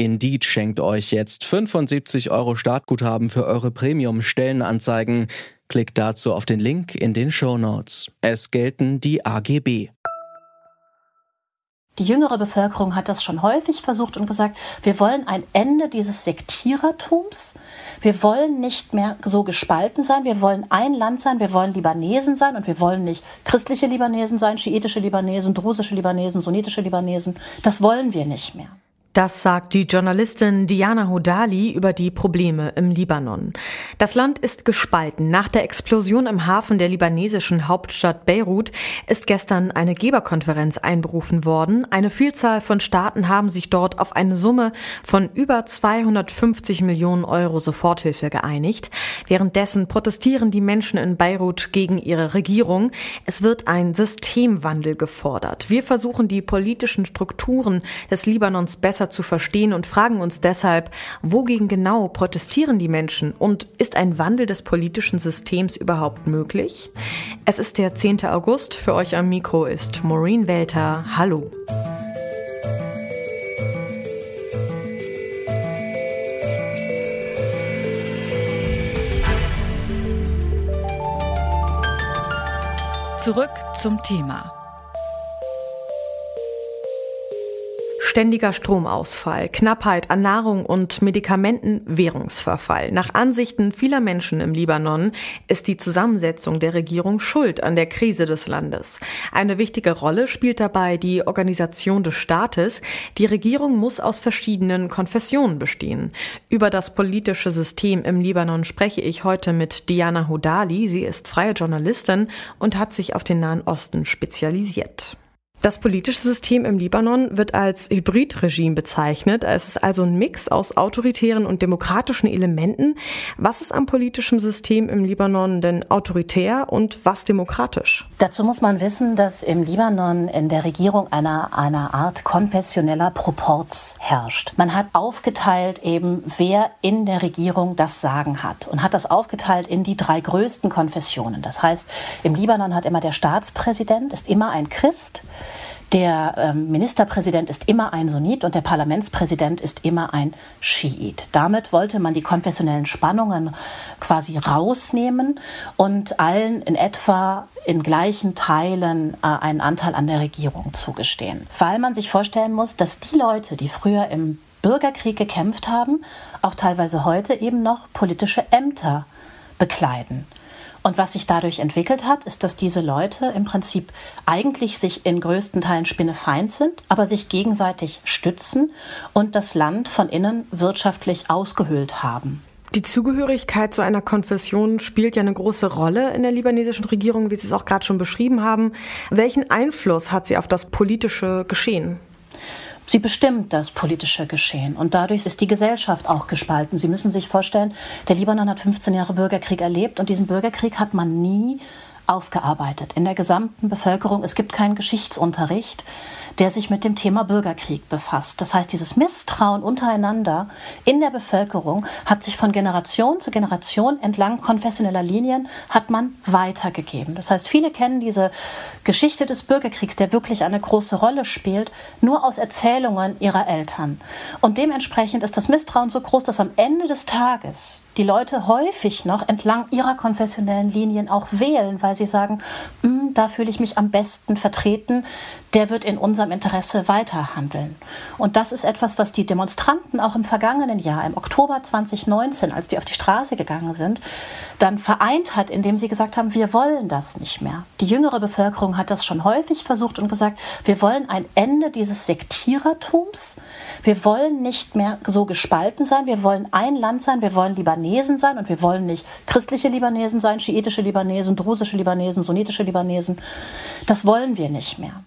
Indeed schenkt euch jetzt 75 Euro Startguthaben für eure Premium-Stellenanzeigen. Klickt dazu auf den Link in den Show Notes. Es gelten die AGB. Die jüngere Bevölkerung hat das schon häufig versucht und gesagt, wir wollen ein Ende dieses Sektierertums. Wir wollen nicht mehr so gespalten sein. Wir wollen ein Land sein. Wir wollen Libanesen sein und wir wollen nicht christliche Libanesen sein, schiitische Libanesen, drusische Libanesen, sunnitische Libanesen. Das wollen wir nicht mehr. Das sagt die Journalistin Diana Hodali über die Probleme im Libanon. Das Land ist gespalten. Nach der Explosion im Hafen der libanesischen Hauptstadt Beirut ist gestern eine Geberkonferenz einberufen worden. Eine Vielzahl von Staaten haben sich dort auf eine Summe von über 250 Millionen Euro Soforthilfe geeinigt. Währenddessen protestieren die Menschen in Beirut gegen ihre Regierung. Es wird ein Systemwandel gefordert. Wir versuchen die politischen Strukturen des Libanons besser besser zu verstehen und fragen uns deshalb, wogegen genau protestieren die Menschen und ist ein Wandel des politischen Systems überhaupt möglich? Es ist der 10. August, für euch am Mikro ist Maureen Welter. Hallo. Zurück zum Thema. Ständiger Stromausfall, Knappheit an Nahrung und Medikamenten, Währungsverfall. Nach Ansichten vieler Menschen im Libanon ist die Zusammensetzung der Regierung schuld an der Krise des Landes. Eine wichtige Rolle spielt dabei die Organisation des Staates. Die Regierung muss aus verschiedenen Konfessionen bestehen. Über das politische System im Libanon spreche ich heute mit Diana Hodali. Sie ist freie Journalistin und hat sich auf den Nahen Osten spezialisiert. Das politische System im Libanon wird als Hybridregime bezeichnet. Es ist also ein Mix aus autoritären und demokratischen Elementen. Was ist am politischen System im Libanon denn autoritär und was demokratisch? Dazu muss man wissen, dass im Libanon in der Regierung eine, eine Art konfessioneller Proporz herrscht. Man hat aufgeteilt eben, wer in der Regierung das Sagen hat und hat das aufgeteilt in die drei größten Konfessionen. Das heißt, im Libanon hat immer der Staatspräsident, ist immer ein Christ, der ähm, Ministerpräsident ist immer ein Sunnit und der Parlamentspräsident ist immer ein Schiit. Damit wollte man die konfessionellen Spannungen quasi rausnehmen und allen in etwa in gleichen Teilen äh, einen Anteil an der Regierung zugestehen. Weil man sich vorstellen muss, dass die Leute, die früher im Bürgerkrieg gekämpft haben, auch teilweise heute eben noch politische Ämter bekleiden. Und was sich dadurch entwickelt hat, ist, dass diese Leute im Prinzip eigentlich sich in größten Teilen spinnefeind sind, aber sich gegenseitig stützen und das Land von innen wirtschaftlich ausgehöhlt haben. Die Zugehörigkeit zu einer Konfession spielt ja eine große Rolle in der libanesischen Regierung, wie Sie es auch gerade schon beschrieben haben. Welchen Einfluss hat sie auf das politische Geschehen? Sie bestimmt das politische Geschehen und dadurch ist die Gesellschaft auch gespalten. Sie müssen sich vorstellen, der Libanon hat 15 Jahre Bürgerkrieg erlebt und diesen Bürgerkrieg hat man nie aufgearbeitet in der gesamten Bevölkerung. Es gibt keinen Geschichtsunterricht der sich mit dem Thema Bürgerkrieg befasst. Das heißt, dieses Misstrauen untereinander in der Bevölkerung hat sich von Generation zu Generation entlang konfessioneller Linien hat man weitergegeben. Das heißt, viele kennen diese Geschichte des Bürgerkriegs, der wirklich eine große Rolle spielt, nur aus Erzählungen ihrer Eltern. Und dementsprechend ist das Misstrauen so groß, dass am Ende des Tages die Leute häufig noch entlang ihrer konfessionellen Linien auch wählen, weil sie sagen, hm, da fühle ich mich am besten vertreten, der wird in unserem Interesse weiterhandeln. Und das ist etwas, was die Demonstranten auch im vergangenen Jahr, im Oktober 2019, als die auf die Straße gegangen sind, dann vereint hat, indem sie gesagt haben, wir wollen das nicht mehr. Die jüngere Bevölkerung hat das schon häufig versucht und gesagt, wir wollen ein Ende dieses Sektierertums. Wir wollen nicht mehr so gespalten sein. Wir wollen ein Land sein. Wir wollen Libanesen sein und wir wollen nicht christliche Libanesen sein, schiitische Libanesen, drusische Libanesen, sunnitische Libanesen. Das wollen wir nicht mehr.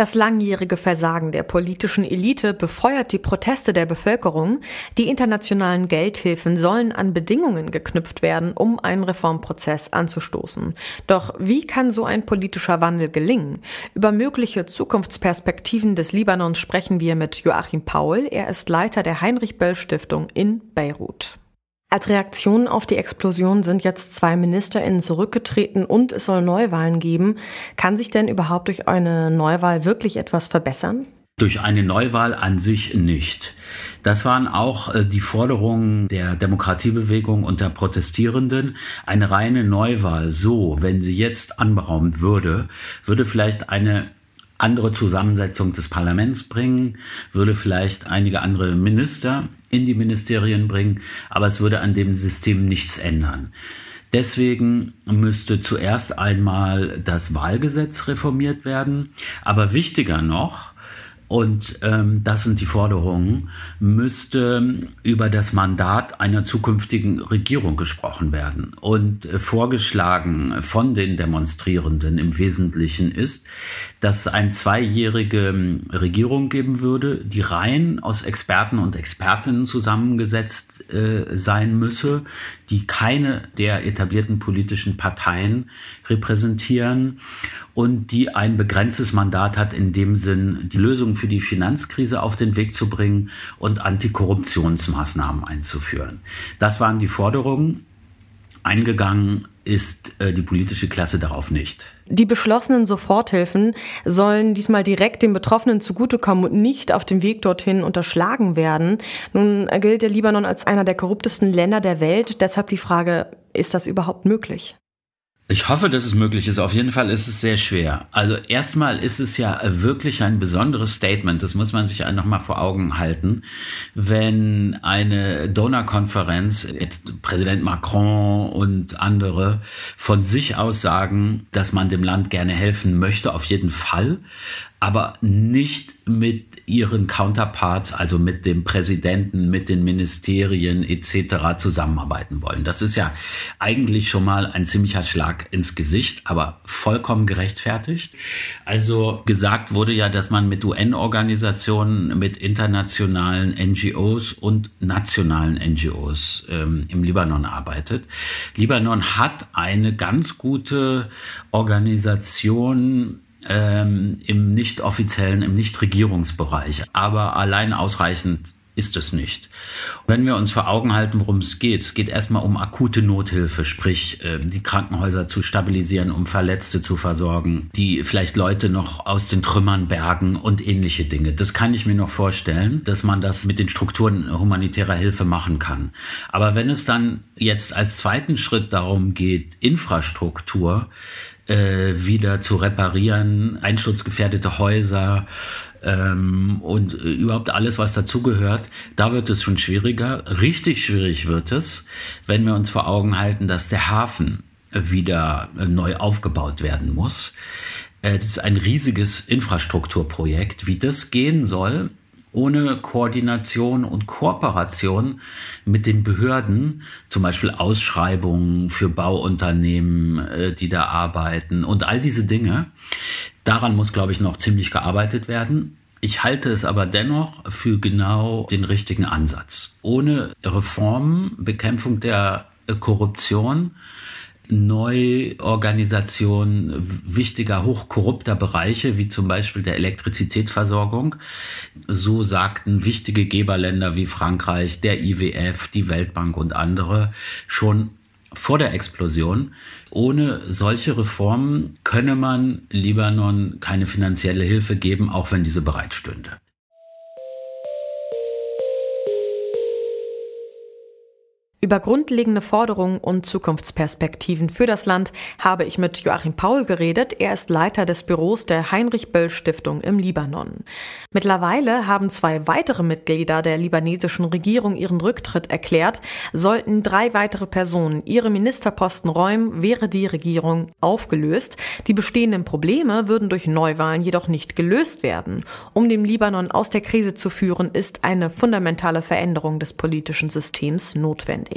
Das langjährige Versagen der politischen Elite befeuert die Proteste der Bevölkerung. Die internationalen Geldhilfen sollen an Bedingungen geknüpft werden, um einen Reformprozess anzustoßen. Doch wie kann so ein politischer Wandel gelingen? Über mögliche Zukunftsperspektiven des Libanons sprechen wir mit Joachim Paul. Er ist Leiter der Heinrich Böll Stiftung in Beirut. Als Reaktion auf die Explosion sind jetzt zwei MinisterInnen zurückgetreten und es soll Neuwahlen geben. Kann sich denn überhaupt durch eine Neuwahl wirklich etwas verbessern? Durch eine Neuwahl an sich nicht. Das waren auch äh, die Forderungen der Demokratiebewegung und der Protestierenden. Eine reine Neuwahl, so, wenn sie jetzt anberaumt würde, würde vielleicht eine andere Zusammensetzung des Parlaments bringen, würde vielleicht einige andere Minister in die Ministerien bringen, aber es würde an dem System nichts ändern. Deswegen müsste zuerst einmal das Wahlgesetz reformiert werden, aber wichtiger noch, und ähm, das sind die Forderungen, müsste über das Mandat einer zukünftigen Regierung gesprochen werden. Und äh, vorgeschlagen von den Demonstrierenden im Wesentlichen ist, dass es eine zweijährige ähm, Regierung geben würde, die rein aus Experten und Expertinnen zusammengesetzt äh, sein müsse, die keine der etablierten politischen Parteien repräsentieren und die ein begrenztes Mandat hat, in dem Sinn, die Lösung für die Finanzkrise auf den Weg zu bringen und Antikorruptionsmaßnahmen einzuführen. Das waren die Forderungen. Eingegangen ist äh, die politische Klasse darauf nicht. Die beschlossenen Soforthilfen sollen diesmal direkt den Betroffenen zugutekommen und nicht auf dem Weg dorthin unterschlagen werden. Nun gilt der Libanon als einer der korruptesten Länder der Welt. Deshalb die Frage, ist das überhaupt möglich? Ich hoffe, dass es möglich ist. Auf jeden Fall ist es sehr schwer. Also erstmal ist es ja wirklich ein besonderes Statement. Das muss man sich noch mal vor Augen halten, wenn eine Donnerkonferenz, Präsident Macron und andere von sich aus sagen, dass man dem Land gerne helfen möchte, auf jeden Fall, aber nicht mit ihren Counterparts, also mit dem Präsidenten, mit den Ministerien etc. zusammenarbeiten wollen. Das ist ja eigentlich schon mal ein ziemlicher Schlag ins Gesicht, aber vollkommen gerechtfertigt. Also gesagt wurde ja, dass man mit UN-Organisationen, mit internationalen NGOs und nationalen NGOs ähm, im Libanon arbeitet. Libanon hat eine ganz gute Organisation, ähm, im nicht offiziellen, im Nicht-Regierungsbereich. Aber allein ausreichend ist es nicht. Wenn wir uns vor Augen halten, worum es geht, es geht erstmal um akute Nothilfe, sprich äh, die Krankenhäuser zu stabilisieren, um Verletzte zu versorgen, die vielleicht Leute noch aus den Trümmern bergen und ähnliche Dinge. Das kann ich mir noch vorstellen, dass man das mit den Strukturen humanitärer Hilfe machen kann. Aber wenn es dann jetzt als zweiten Schritt darum geht, Infrastruktur, äh, wieder zu reparieren, einsturzgefährdete Häuser ähm, und äh, überhaupt alles, was dazugehört, da wird es schon schwieriger. Richtig schwierig wird es, wenn wir uns vor Augen halten, dass der Hafen wieder äh, neu aufgebaut werden muss. Äh, das ist ein riesiges Infrastrukturprojekt. Wie das gehen soll, ohne Koordination und Kooperation mit den Behörden, zum Beispiel Ausschreibungen für Bauunternehmen, äh, die da arbeiten und all diese Dinge. Daran muss, glaube ich, noch ziemlich gearbeitet werden. Ich halte es aber dennoch für genau den richtigen Ansatz. Ohne Reformen, Bekämpfung der Korruption, Neuorganisation wichtiger, hochkorrupter Bereiche, wie zum Beispiel der Elektrizitätsversorgung. So sagten wichtige Geberländer wie Frankreich, der IWF, die Weltbank und andere schon vor der Explosion. Ohne solche Reformen könne man Libanon keine finanzielle Hilfe geben, auch wenn diese bereitstünde. Über grundlegende Forderungen und Zukunftsperspektiven für das Land habe ich mit Joachim Paul geredet. Er ist Leiter des Büros der Heinrich Böll Stiftung im Libanon. Mittlerweile haben zwei weitere Mitglieder der libanesischen Regierung ihren Rücktritt erklärt. Sollten drei weitere Personen ihre Ministerposten räumen, wäre die Regierung aufgelöst. Die bestehenden Probleme würden durch Neuwahlen jedoch nicht gelöst werden. Um den Libanon aus der Krise zu führen, ist eine fundamentale Veränderung des politischen Systems notwendig.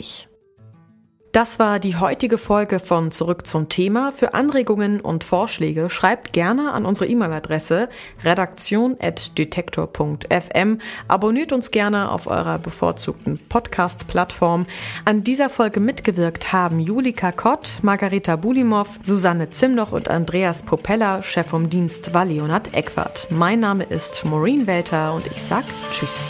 Das war die heutige Folge von Zurück zum Thema. Für Anregungen und Vorschläge schreibt gerne an unsere E-Mail-Adresse redaktion.detektor.fm. Abonniert uns gerne auf eurer bevorzugten Podcast-Plattform. An dieser Folge mitgewirkt haben Julika Kott, Margareta Bulimov, Susanne Zimnoch und Andreas Popella. Chef vom Dienst war Leonhard Eckwart. Mein Name ist Maureen Welter und ich sag Tschüss.